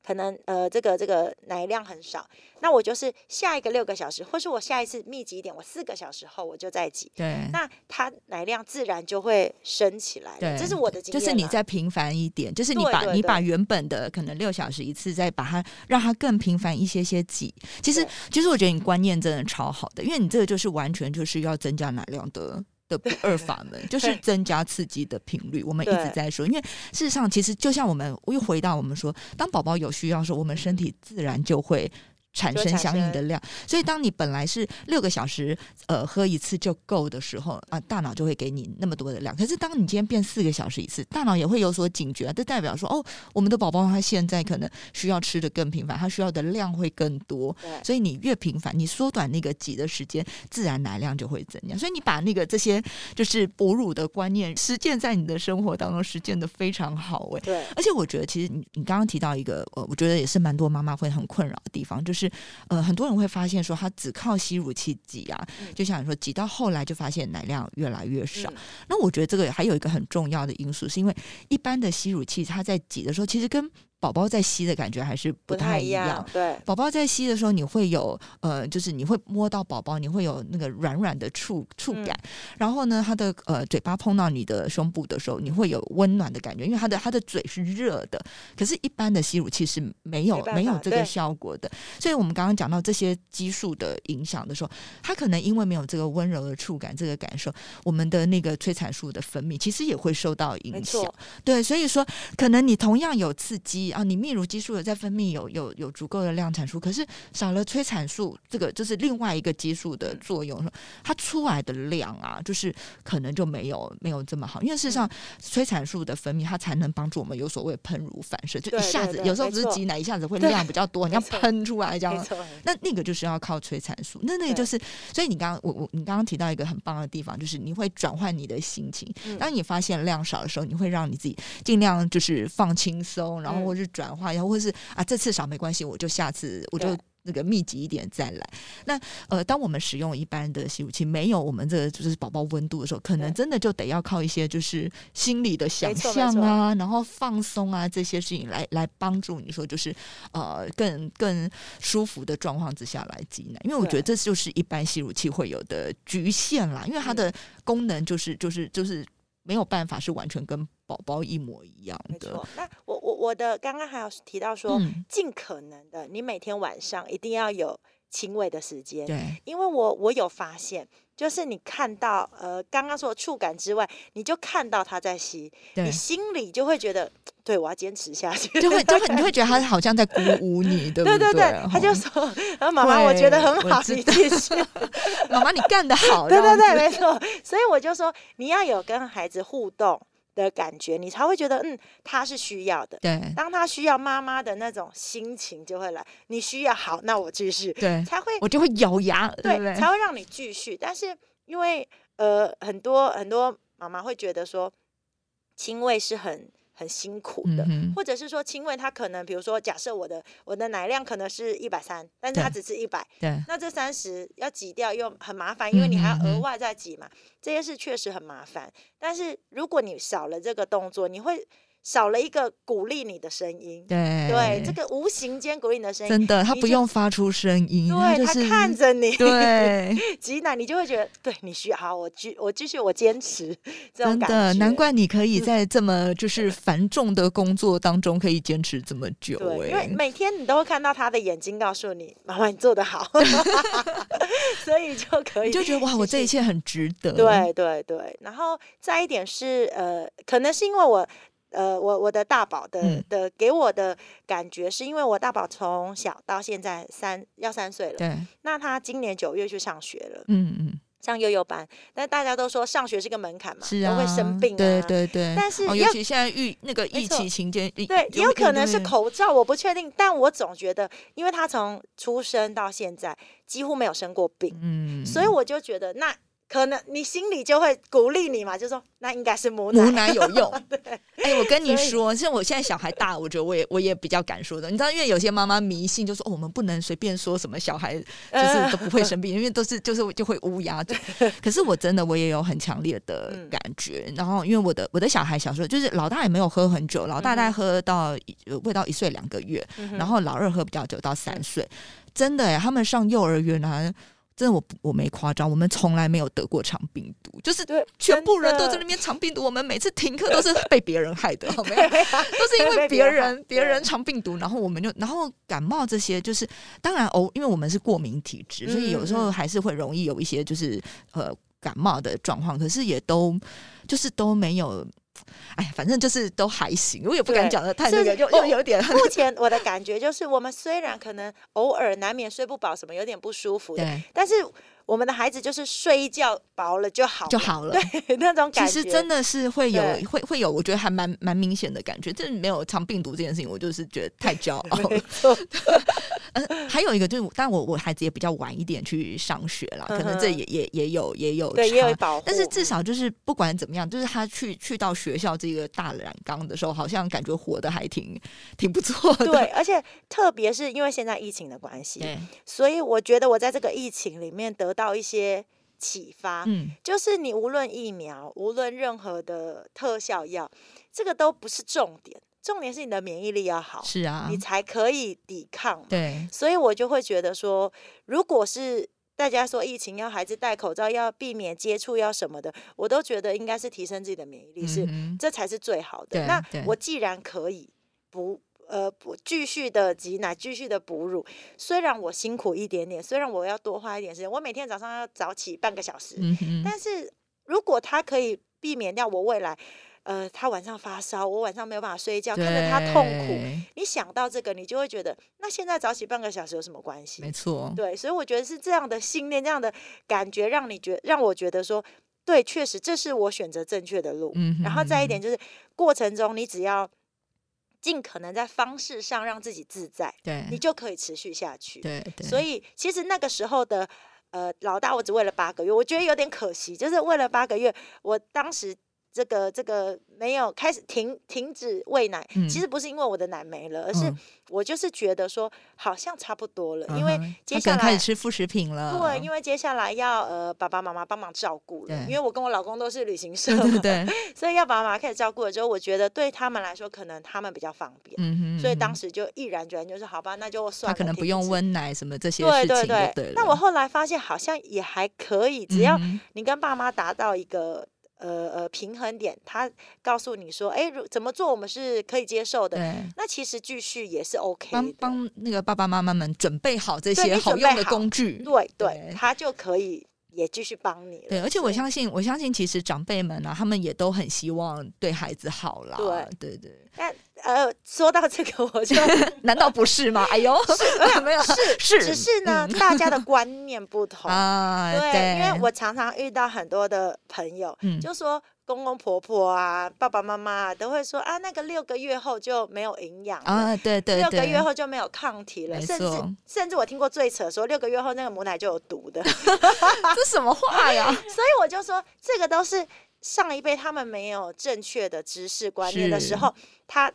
[SPEAKER 2] 可能呃，这个这个奶量很少，那我就是下一个六个小时，或是我下一次密集一点，我四个小时后我就再挤。
[SPEAKER 1] 对，
[SPEAKER 2] 那它奶量自然就会升起来。
[SPEAKER 1] 对，
[SPEAKER 2] 这是我的经验。
[SPEAKER 1] 就是你再频繁一点，就是你把你把原本的可能六小时一次，再把它让它更频繁一些些挤。其实其实我觉得你观念真的超好的，因为你这个就是完全就是要增加奶量的。的不二法门 [LAUGHS] 就是增加刺激的频率。我们一直在说，因为事实上，其实就像我们又回到我们说，当宝宝有需要的时候，我们身体自然就会。产生相应的量，所以当你本来是六个小时呃喝一次就够的时候啊，大脑就会给你那么多的量。可是当你今天变四个小时一次，大脑也会有所警觉，这代表说哦，我们的宝宝他现在可能需要吃的更频繁，他需要的量会更多。所以你越频繁，你缩短那个挤的时间，自然奶量就会增加。所以你把那个这些就是哺乳的观念实践在你的生活当中，实践的非常好哎。
[SPEAKER 2] 对，
[SPEAKER 1] 而且我觉得其实你你刚刚提到一个呃，我觉得也是蛮多妈妈会很困扰的地方，就是。呃，很多人会发现说，他只靠吸乳器挤啊，就像你说，挤到后来就发现奶量越来越少。那我觉得这个还有一个很重要的因素，是因为一般的吸乳器，它在挤的时候，其实跟宝宝在吸的感觉还是不太一样。
[SPEAKER 2] 对，
[SPEAKER 1] 宝宝在吸的时候，你会有呃，就是你会摸到宝宝，你会有那个软软的触触感。然后呢，他的呃嘴巴碰到你的胸部的时候，你会有温暖的感觉，因为他的他的嘴是热的。可是，一般的吸乳器是没有没有这个效果的。所以我们刚刚讲到这些激素的影响的时候，他可能因为没有这个温柔的触感，这个感受，我们的那个催产素的分泌其实也会受到影响。对，所以说可能你同样有刺激。啊，你泌乳激素有在分泌，有有有足够的量产出，可是少了催产素，这个就是另外一个激素的作用，它出来的量啊，就是可能就没有没有这么好。因为事实上，催产素的分泌，它才能帮助我们有所谓喷乳反射，就一下子有时候不是挤奶，一下子会量比较多，[LAUGHS] 你要喷出来这样。那那个就是要靠催产素，那那个就是，所以你刚刚我我你刚刚提到一个很棒的地方，就是你会转换你的心情。当你发现量少的时候，你会让你自己尽量就是放轻松，然后或。是转化，然后或是啊，这次少没关系，我就下次我就那个密集一点再来。那呃，当我们使用一般的吸乳器，没有我们这个就是宝宝温度的时候，可能真的就得要靠一些就是心理的想象啊，然后放松啊这些事情来来帮助你说就是呃更更舒服的状况之下来挤奶。因为我觉得这就是一般吸乳器会有的局限啦，因为它的功能就是就是就是没有办法是完全跟。宝宝一模一样的。
[SPEAKER 2] 那我我我的刚刚还有提到说，尽可能的，你每天晚上一定要有亲喂的时间。
[SPEAKER 1] 对，
[SPEAKER 2] 因为我我有发现，就是你看到呃刚刚说的触感之外，你就看到他在吸，你心里就会觉得，对我要坚持下去，
[SPEAKER 1] 就会就会 [LAUGHS] 你会觉得他好像在鼓舞你，[LAUGHS] 对不
[SPEAKER 2] 对？对对对，他就说，然后妈妈我觉得很好，你继续，[LAUGHS]
[SPEAKER 1] 妈妈你干得好，
[SPEAKER 2] 对对对，没错。所以我就说，你要有跟孩子互动。的感觉，你才会觉得，嗯，他是需要的。
[SPEAKER 1] 对，
[SPEAKER 2] 当他需要妈妈的那种心情就会来。你需要好，那我继续。
[SPEAKER 1] 对，
[SPEAKER 2] 才会
[SPEAKER 1] 我就会咬牙，对，
[SPEAKER 2] 才会让你继续。但是因为呃，很多很多妈妈会觉得说，亲喂是很很辛苦的，
[SPEAKER 1] 嗯
[SPEAKER 2] 或者是说亲喂他可能比如说假设我的我的奶量可能是一百三，但是他只吃一百，
[SPEAKER 1] 对，
[SPEAKER 2] 那这三十要挤掉又很麻烦，因为你还要额外再挤嘛，这些事确实很麻烦。但是如果你少了这个动作，你会少了一个鼓励你的声音。
[SPEAKER 1] 对
[SPEAKER 2] 对，这个无形间鼓励你的声音，
[SPEAKER 1] 真的，他不用发出声音，
[SPEAKER 2] 对他
[SPEAKER 1] 就是
[SPEAKER 2] 看着你 [LAUGHS]
[SPEAKER 1] 对，[LAUGHS]
[SPEAKER 2] 挤奶，你就会觉得对你需要好，我继我继续我坚持 [LAUGHS] 这种感
[SPEAKER 1] 真的，难怪你可以在这么就是繁重的工作当中可以坚持这么久、
[SPEAKER 2] 对，因为
[SPEAKER 1] 哎，
[SPEAKER 2] 每天你都会看到他的眼睛告诉你，妈妈你做得好，所以就可以
[SPEAKER 1] 就觉得哇，我这一。
[SPEAKER 2] 切
[SPEAKER 1] 很值得。
[SPEAKER 2] 对对对，然后再一点是呃，可能是因为我呃，我我的大宝的、
[SPEAKER 1] 嗯。
[SPEAKER 2] 的给我的感觉，是因为我大宝从小到现在三要三岁了，
[SPEAKER 1] 对，
[SPEAKER 2] 那他今年九月去上学了，
[SPEAKER 1] 嗯嗯，
[SPEAKER 2] 上幼幼班，但大家都说上学是个门槛嘛，
[SPEAKER 1] 是啊，
[SPEAKER 2] 都会生病啊，
[SPEAKER 1] 对对对。哦，
[SPEAKER 2] 但是要
[SPEAKER 1] 尤其现在疫那个疫情期间，对
[SPEAKER 2] 对，也有可能是口罩，我不确定，但我总觉得，因为他从出生到现在几乎没有生过病，
[SPEAKER 1] 嗯，
[SPEAKER 2] 所以。我就觉得那。可能你心里就会鼓励你嘛，就说那应该是母奶。
[SPEAKER 1] 母奶有用。[LAUGHS]
[SPEAKER 2] 对，
[SPEAKER 1] 哎、我跟你说，像我现在小孩大，我觉得我也我也比较敢说的。你知道，因为有些妈妈迷信，就说哦，我们不能随便说什么小孩就是都不会生病，因为都是就是就会乌鸦嘴。可是我真的我也有很强烈的
[SPEAKER 2] 嗯
[SPEAKER 1] 感觉。然后因为我的我的小孩小时候就是老大也没有喝很久，老大大概喝到喂到一岁两个月，
[SPEAKER 2] 嗯
[SPEAKER 1] 然后老二喝比较久到三岁。真的哎，他们上幼儿园啊。真的我我没夸张，我们从来没有得过肠病毒，就是，全部人都在那边肠病毒，我们每次停课都是被别人害的，好没有？[LAUGHS] 都是因为别
[SPEAKER 2] 人 [LAUGHS]
[SPEAKER 1] 别人肠病毒，然后我们就然后感冒这些，就是当然哦，因为我们是过敏体质，所以有时候还是会容易有一些就是呃感冒的状况，可是也都就是都没有。哎，反正就是都还行，我也不敢讲的太
[SPEAKER 2] 是
[SPEAKER 1] 那个，又
[SPEAKER 2] 我
[SPEAKER 1] 又有点
[SPEAKER 2] 目前我的感觉就是，我们虽然可能偶尔难免睡不饱，什么有点不舒服的，[LAUGHS]
[SPEAKER 1] 对。
[SPEAKER 2] 但是我们的孩子就是睡一觉薄了就好了，
[SPEAKER 1] 就好了。
[SPEAKER 2] 对 [LAUGHS] 那种感觉。
[SPEAKER 1] 其实真的是会有会会有，我觉得还蛮蛮明显的感觉。这没有藏病毒这件事情，我就是觉得太骄傲了 [LAUGHS]
[SPEAKER 2] 没。错，[LAUGHS]
[SPEAKER 1] 呃，还有一个就是，但我我孩子也比较晚一点去上学了，可能这也也也有也有
[SPEAKER 2] 对，也有
[SPEAKER 1] 差
[SPEAKER 2] 保护，
[SPEAKER 1] 但是至少就是不管怎么样，就是他去去到学校这个大染缸的时候，好像感觉活得还挺挺不错的。
[SPEAKER 2] 对，而且特别是因为现在疫情的关系，
[SPEAKER 1] 对，
[SPEAKER 2] 所以我觉得我在这个疫情里面得到一些启发，
[SPEAKER 1] 嗯，
[SPEAKER 2] 就是你无论疫苗，无论任何的特效药，这个都不是重点，重点是你的免疫力要好，
[SPEAKER 1] 是啊
[SPEAKER 2] 你，才可以抵抗。
[SPEAKER 1] 对，
[SPEAKER 2] 所以我就会觉得说，如果是大家说疫情要孩子戴口罩，要避免接触，要什么的，我都觉得应该是提升自己的免疫力，是、这才是最好的。那我既然可以不。呃，不继续的挤奶，继续的哺乳。虽然我辛苦一点点，虽然我要多花一点时间，我每天早上要早起半个小时，
[SPEAKER 1] 嗯哼，
[SPEAKER 2] 但是如果他可以避免掉我未来，呃，他晚上发烧，我晚上没有办法睡觉，看着他痛苦，你想到这个，你就会觉得，那现在早起半个小时有什么关系？
[SPEAKER 1] 没错，
[SPEAKER 2] 对，所以我觉得是这样的信念，这样的感觉，让你觉让我觉得说，对，确实这是我选择正确的路。
[SPEAKER 1] 嗯哼，
[SPEAKER 2] 然后再一点就是，过程中你只要尽可能在方式上让自己自在，
[SPEAKER 1] 对，
[SPEAKER 2] 你就可以持续下去。
[SPEAKER 1] 对对，
[SPEAKER 2] 所以其实那个时候的呃老大，我只喂了八个月，我觉得有点可惜，就是喂了八个月，我当时。这个这个没有开始停停止喂奶，
[SPEAKER 1] 嗯。
[SPEAKER 2] 其实不是因为我的奶没了，而是
[SPEAKER 1] 嗯。
[SPEAKER 2] 我就是觉得说好像差不多了，因为接下
[SPEAKER 1] 来开始吃副食品了，
[SPEAKER 2] 对，因为接下来要呃爸爸妈妈帮忙照顾了，因为我跟我老公都是旅行社
[SPEAKER 1] 对
[SPEAKER 2] 嘛，
[SPEAKER 1] 对对，
[SPEAKER 2] 所以要爸爸妈妈开始照顾了之后，我觉得对他们来说可能他们比较方便，
[SPEAKER 1] 嗯哼，
[SPEAKER 2] 所以当时就毅然决然就是好吧，那就算了，
[SPEAKER 1] 他可能不用温奶什么这些
[SPEAKER 2] 对
[SPEAKER 1] 事情
[SPEAKER 2] 对对，
[SPEAKER 1] 对。
[SPEAKER 2] 那我后来发现好像也还可以，只要你跟爸妈达到一个呃呃平衡点，他告诉你说，哎，如怎么做我们是可以接受的，
[SPEAKER 1] 对。
[SPEAKER 2] 那其实继续也是 OK
[SPEAKER 1] 帮
[SPEAKER 2] 的。
[SPEAKER 1] 帮那个爸爸妈妈们准备好这些好用的工具，
[SPEAKER 2] 对
[SPEAKER 1] 对
[SPEAKER 2] 对，他就可以也继续帮你了。
[SPEAKER 1] 对，而且我相信，我相信其实长辈们啊，他们也都很希望对孩子好啦。
[SPEAKER 2] 对
[SPEAKER 1] 对对，
[SPEAKER 2] 但呃，说到这个，我就 [LAUGHS]
[SPEAKER 1] 难道不是吗？哎呦 [LAUGHS] [LAUGHS] 没有
[SPEAKER 2] 是
[SPEAKER 1] 是
[SPEAKER 2] 只是呢，大家的观念不同。
[SPEAKER 1] 啊，
[SPEAKER 2] 对，因为我常常遇到很多的朋友，
[SPEAKER 1] 嗯
[SPEAKER 2] 就说公公婆婆啊、爸爸妈妈啊，都会说啊，那个六个月后就没有营养了。
[SPEAKER 1] 啊，对对
[SPEAKER 2] 六个，月后就没有抗体了，甚至甚至我听过最扯说六个月后那个母奶就有毒的，[LAUGHS]
[SPEAKER 1] 这什么话呀？[LAUGHS]
[SPEAKER 2] 所以我就说这个都是上一辈他们没有正确的知识观念的时候，他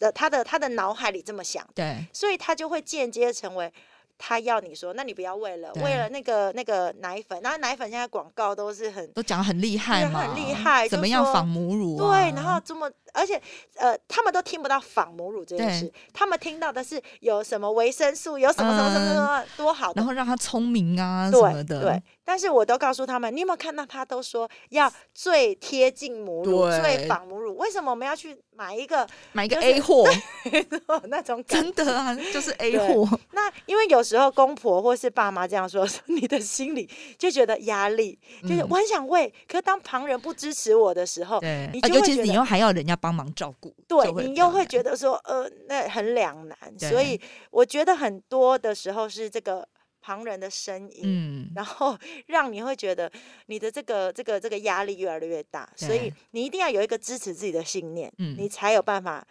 [SPEAKER 2] 的他的他的脑海里这么想，
[SPEAKER 1] 对，
[SPEAKER 2] 所以他就会间接成为。他要你说，那你不要为了为了那个那个奶粉，然后奶粉现在广告都是很
[SPEAKER 1] 都讲很厉害嘛，
[SPEAKER 2] 很厉害，
[SPEAKER 1] 怎么样仿母乳？
[SPEAKER 2] 对，然后这么。而且，呃，他们都听不到仿母乳这件事，他们听到的是有什么维生素，有什么什么什么什么多好，
[SPEAKER 1] 然后让他聪明啊什么的。
[SPEAKER 2] 对，但是我都告诉他们，你有没有看到他都说要最贴近母乳、最仿母乳？为什么我们要去买一个
[SPEAKER 1] 买一个 A 货 [LAUGHS] [LAUGHS]
[SPEAKER 2] 那种感？
[SPEAKER 1] 真的啊，就是 A 货。
[SPEAKER 2] 那因为有时候公婆或是爸妈这样说，[LAUGHS] 你的心里就觉得压力，就是我很想喂，可是当旁人不支持我的时候，你就会觉得
[SPEAKER 1] 你又还要人家。帮忙照顾，
[SPEAKER 2] 对你又会觉得说，呃，那很两难，所以我觉得很多的时候是这个旁人的声音，嗯，然后让你会觉得你的这个这个这个压力越来越大，所以你一定要有一个支持自己的信念，嗯，你才有办法。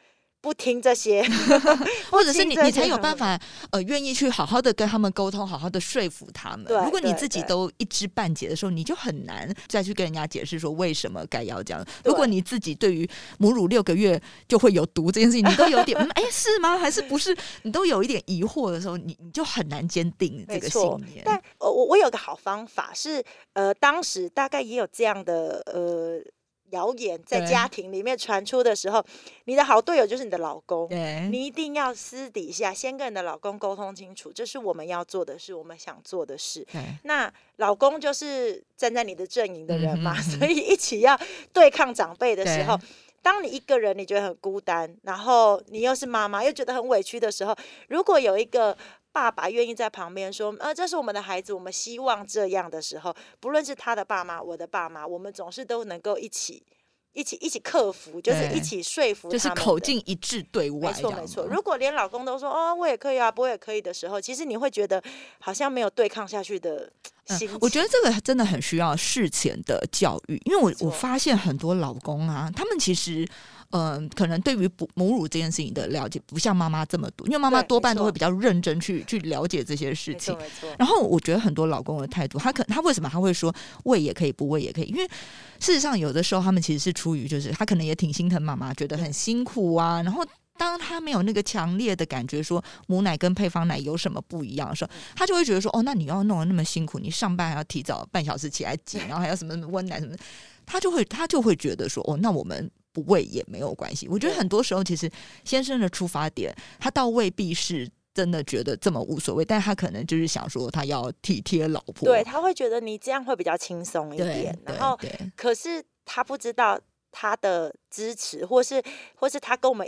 [SPEAKER 2] 不听这些，[LAUGHS] [LAUGHS]
[SPEAKER 1] 或者是你你才有办法呃愿意去好好的跟他们沟通，好好的说服他们。如果你自己都一知半解的时候，你就很难再去跟人家解释说为什么该要这样。如果你自己对于母乳六个月就会有毒这件事情，你都有点 [LAUGHS] 哎是吗？还是不是？你都有一点疑惑的时候，你你就很难坚定这个信念。
[SPEAKER 2] 但我我有个好方法是呃，当时大概也有这样的呃。谣言在家庭里面传出的时候，你的好队友就是你的老公。你一定要私底下先跟你的老公沟通清楚，这是我们要做的事，我们想做的事。那老公就是站在你的阵营的人嘛，所以一起要对抗长辈的时候，当你一个人你觉得很孤单，然后你又是妈妈又觉得很委屈的时候，如果有一个。爸爸愿意在旁边说：“呃，这是我们的孩子，我们希望这样的时候，不论是他的爸妈，我的爸妈，我们总是都能够一起、一起、一起克服，就是一起说服，
[SPEAKER 1] 就是口径一致对外。
[SPEAKER 2] 没错，没错。如果连老公都说哦，我也可以啊，我也可以的时候，其实你会觉得好像没有对抗下去的心。
[SPEAKER 1] 我觉得这个真的很需要事前的教育，因为我我发现很多老公啊，他们其实。嗯，可能对于母母乳这件事情的了解不像妈妈这么多，因为妈妈多半都会比较认真去去了解这些事情。然后我觉得很多老公的态度，他可他为什么他会说喂也可以，不喂也可以？因为事实上有的时候他们其实是出于就是他可能也挺心疼妈妈，觉得很辛苦啊。然后当他没有那个强烈的感觉说母奶跟配方奶有什么不一样的时候，他就会觉得说哦，那你要弄得那么辛苦，你上班还要提早半小时起来挤，然后还要什么什么温奶什么，他就会他就会觉得说哦，那我们。不为也没有关系，我觉得很多时候其实先生的出发点，他倒未必是真的觉得这么无所谓，但他可能就是想说他要体贴老婆，
[SPEAKER 2] 对他会觉得你这样会比较轻松一点，然后可是他不知道他的支持，或是或是他跟我们，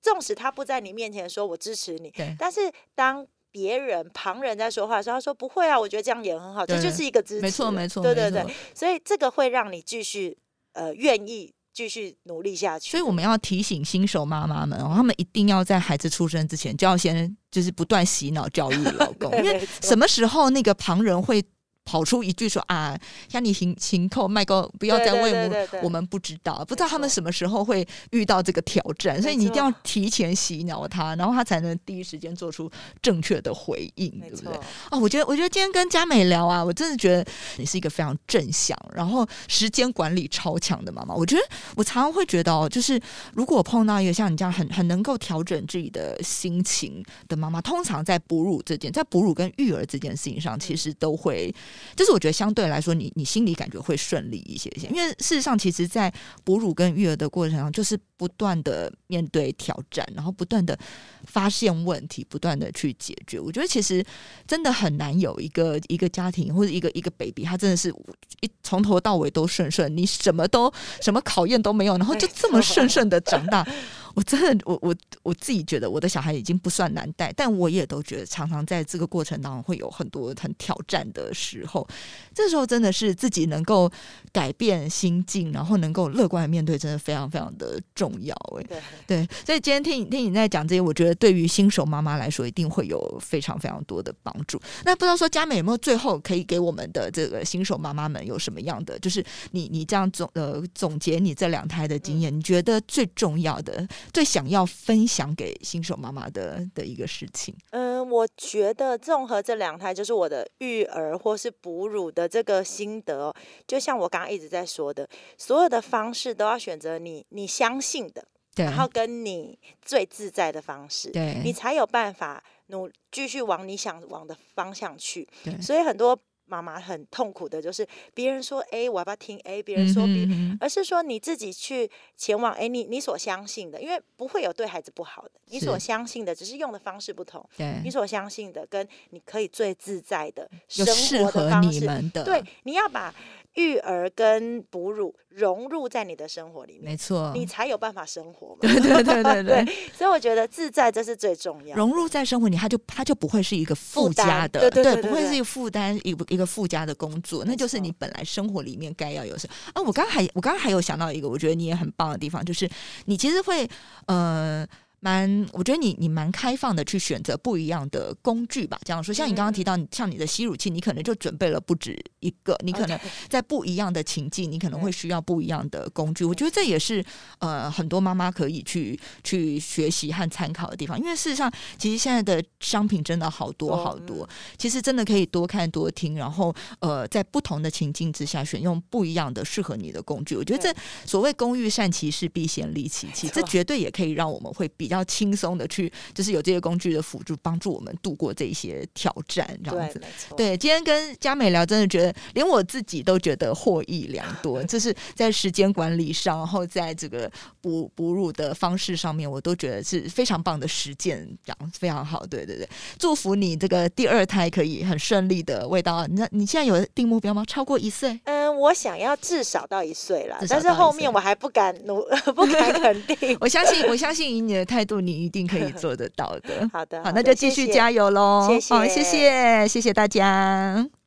[SPEAKER 2] 纵使他不在你面前说我支持你，但是当别人旁人在说话的时候，他说不会啊，我觉得这样也很好，这就是一个支持，
[SPEAKER 1] 没错没错，
[SPEAKER 2] 对对对，所以这个会让你继续呃愿意。继续努力下去，
[SPEAKER 1] 所以我们要提醒新手妈妈们哦，他们一定要在孩子出生之前就要先就是不断洗脑教育老公，[LAUGHS] 因为什么时候那个旁人会。跑出一句说啊，像你行行扣麦高，不要再喂母，我们不知道，不知道他们什么时候会遇到这个挑战，所以你一定要提前洗脑他，然后他才能第一时间做出正确的回应，对不对？哦，我觉得，我觉得今天跟佳美聊啊，我真的觉得你是一个非常正向，然后时间管理超强的妈妈。我觉得我常常会觉得哦，就是如果碰到一个像你这样很很能够调整自己的心情的妈妈，通常在哺乳这件，在哺乳跟育儿这件事情上，其实都会。就是我觉得相对来说，你你心里感觉会顺利一些些，因为事实上，其实，在哺乳跟育儿的过程中，就是不断的面对挑战，然后不断的发现问题，不断的去解决。我觉得其实真的很难有一个一个家庭或者一个一个 baby，他真的是一从头到尾都顺顺，你什么都 [LAUGHS] 什么考验都没有，然后就这么顺顺的长大。我真的，我我我自己觉得我的小孩已经不算难带，但我也都觉得常常在这个过程当中会有很多很挑战的时候。这时候真的是自己能够改变心境，然后能够乐观的面对，真的非常非常的重要。哎，对对，所以今天听你听你在讲这些，我觉得对于新手妈妈来说，一定会有非常非常多的帮助。那不知道说佳美有没有最后可以给我们的这个新手妈妈们有什么样的，就是你你这样总呃总结你这两胎的经验，你觉得最重要的？最想要分享给新手妈妈的的一个事情？
[SPEAKER 2] 嗯，我觉得综合这两胎，就是我的育儿或是哺乳的这个心得哦，就像我刚刚一直在说的，所有的方式都要选择你你相信的，
[SPEAKER 1] 对，
[SPEAKER 2] 然后跟你最自在的方式，
[SPEAKER 1] 对。
[SPEAKER 2] 你才有办法努继续往你想往的方向去。
[SPEAKER 1] 对。
[SPEAKER 2] 所以很多妈妈很痛苦的就是别人说 A，我要不要听 A？别人说 B，、
[SPEAKER 1] 嗯哼哼
[SPEAKER 2] 而是说你自己去前往哎，你你所相信的，因为不会有对孩子不好的，你所相信的只是用的方式不同，
[SPEAKER 1] 对。
[SPEAKER 2] 你所相信的跟你可以最自在的
[SPEAKER 1] 有
[SPEAKER 2] 生活
[SPEAKER 1] 适合
[SPEAKER 2] 的方式，
[SPEAKER 1] 你们的，
[SPEAKER 2] 对，你要把育儿跟哺乳融入在你的生活里面
[SPEAKER 1] 没，错，
[SPEAKER 2] 你才有办法生活嘛。
[SPEAKER 1] 对对对 [LAUGHS] 对对。
[SPEAKER 2] 所以我觉得自在这是最重要。
[SPEAKER 1] 融入在生活里，它就它就不会是一个附加的，
[SPEAKER 2] 对对对对对
[SPEAKER 1] 不会是一个负担，一个一个附加的工作，那就是你本来生活里面该要有什啊。我刚还我刚刚还有想到一个，我觉得你也很棒的地方，就是你其实会呃。蛮，我觉得你你蛮开放的去选择不一样的工具吧。这样说，像你刚刚提到，像你的吸乳器，你可能就准备了不止一个，你可能在不一样的情境，你可能会需要不一样的工具。我觉得这也是呃很多妈妈可以去去学习和参考的地方，因为事实上，其实现在的商品真的好多
[SPEAKER 2] 多
[SPEAKER 1] 好多，其实真的可以多看多听，然后呃在不同的情境之下选用不一样的适合你的工具。我觉得这所谓“工欲善其事，必先利其器”，这绝对也可以让我们会比较轻松的去，就是有这些工具的辅助，帮助我们度过这一些挑战，这样，子。对，今天跟佳美聊，真的觉得连我自己都觉得获益良多。就是在时间管理上，然后在这个哺哺乳的方式上面，我都觉得是非常棒的实践，这样非常好。对对对，祝福你这个第二胎可以很顺利的喂到。那你现在有定目标吗？超过一岁？
[SPEAKER 2] 嗯，我想要至少到一岁啦
[SPEAKER 1] 至，少
[SPEAKER 2] 但是后面我还不敢努，[LAUGHS] 不敢肯定。[LAUGHS]
[SPEAKER 1] 我相信，我相信以你的态度，你一定可以做得到的。[LAUGHS]
[SPEAKER 2] 好的，
[SPEAKER 1] 好，那就继续加油喽！
[SPEAKER 2] 谢谢
[SPEAKER 1] 哦，谢谢，谢谢大家。